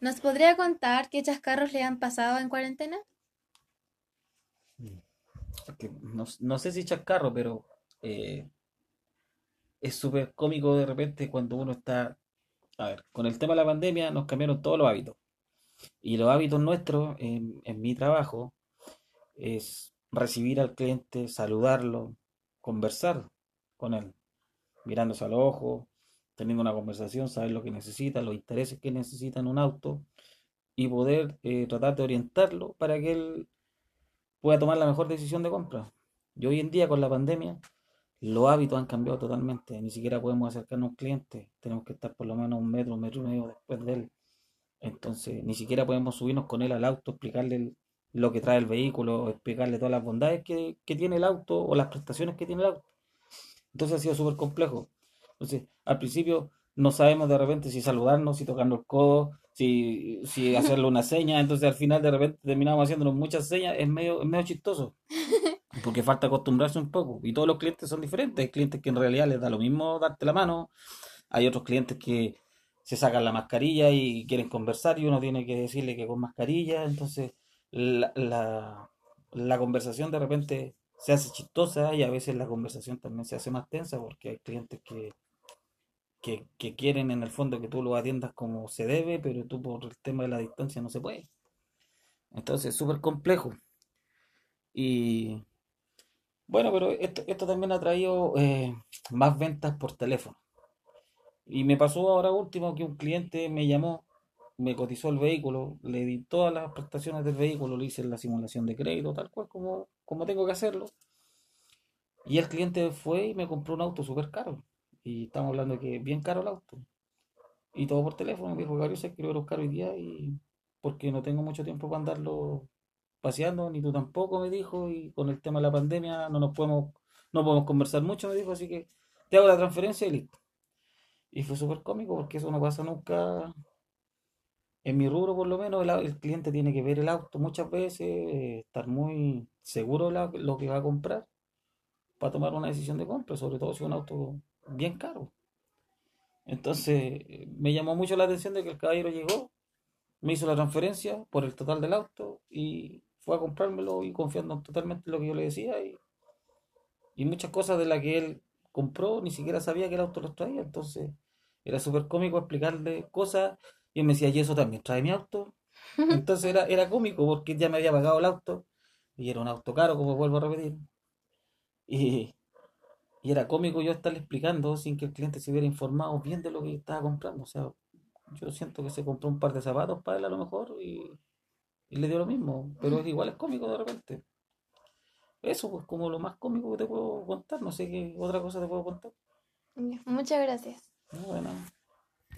¿Nos podría contar qué chascarros le han pasado en cuarentena? no, no sé si chascarro, pero eh, es súper cómico de repente cuando uno está... A ver, con el tema de la pandemia nos cambiaron todos los hábitos. Y los hábitos nuestros en, mi trabajo es recibir al cliente, saludarlo, conversar con él, mirándose a los ojos, teniendo una conversación, saber lo que necesita, los intereses que necesita en un auto y poder eh, tratar de orientarlo para que él pueda tomar la mejor decisión de compra. Y hoy en día con la pandemia los hábitos han cambiado totalmente, ni siquiera podemos acercarnos a un cliente, tenemos que estar por lo menos un metro, un metro y medio después de él. Entonces, ni siquiera podemos subirnos con él al auto, explicarle lo que trae el vehículo, explicarle todas las bondades que, que tiene el auto o las prestaciones que tiene el auto. Entonces ha sido súper complejo. Entonces, al principio no sabemos de repente si saludarnos, si tocarnos el codo, si, si hacerle una seña. Entonces al final de repente terminamos haciéndonos muchas señas. Es medio, es medio chistoso. Porque falta acostumbrarse un poco. Y todos los clientes son diferentes. Hay clientes que en realidad les da lo mismo darte la mano. Hay otros clientes que se sacan la mascarilla y quieren conversar y uno tiene que decirle que con mascarilla. Entonces la, la, la conversación de repente se hace chistosa y a veces la conversación también se hace más tensa porque hay clientes que, que, quieren en el fondo que tú lo atiendas como se debe, pero tú por el tema de la distancia no se puede. Entonces es súper complejo. Y bueno, pero esto, esto también ha traído eh, más ventas por teléfono. Y me pasó ahora último que un cliente me llamó, me cotizó el vehículo, le di todas las prestaciones del vehículo, le hice la simulación de crédito, tal cual como, como tengo que hacerlo. Y el cliente fue y me compró un auto súper caro. Y estamos hablando de que es bien caro el auto. Y todo por teléfono. Me dijo, Gabriel, se quiero buscar hoy día y porque no tengo mucho tiempo para andarlo paseando, ni tú tampoco, me dijo. Y con el tema de la pandemia no nos podemos, no podemos conversar mucho, me dijo. Así que te hago la transferencia y listo. Y fue súper cómico porque eso no pasa nunca. En mi rubro, por lo menos, el, el cliente tiene que ver el auto muchas veces, estar muy seguro de la- lo que va a comprar para tomar una decisión de compra, sobre todo si un auto bien caro. Entonces, me llamó mucho la atención de que el caballero llegó, me hizo la transferencia por el total del auto y fue a comprármelo y confiando totalmente en lo que yo le decía y, y muchas cosas de las que él compró ni siquiera sabía que el auto los traía. Entonces, era súper cómico explicarle cosas y él me decía, ¿y eso también trae mi auto? Entonces era, era cómico porque ya me había pagado el auto y era un auto caro, como vuelvo a repetir. Y, y era cómico yo estarle explicando sin que el cliente se hubiera informado bien de lo que estaba comprando. O sea, yo siento que se compró un par de zapatos para él a lo mejor y, y le dio lo mismo, pero es igual es cómico de repente. Eso pues como lo más cómico que te puedo contar, no sé qué otra cosa te puedo contar. Muchas gracias. Bueno.